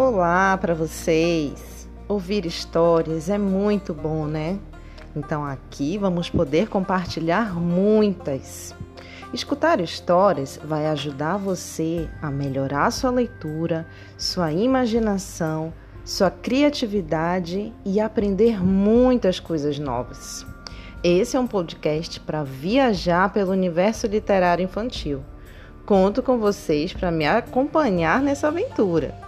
Olá para vocês! Ouvir histórias é muito bom, né? Então aqui vamos poder compartilhar muitas. Escutar histórias vai ajudar você a melhorar sua leitura, sua imaginação, sua criatividade e aprender muitas coisas novas. Esse é um podcast para viajar pelo universo literário infantil. Conto com vocês para me acompanhar nessa aventura.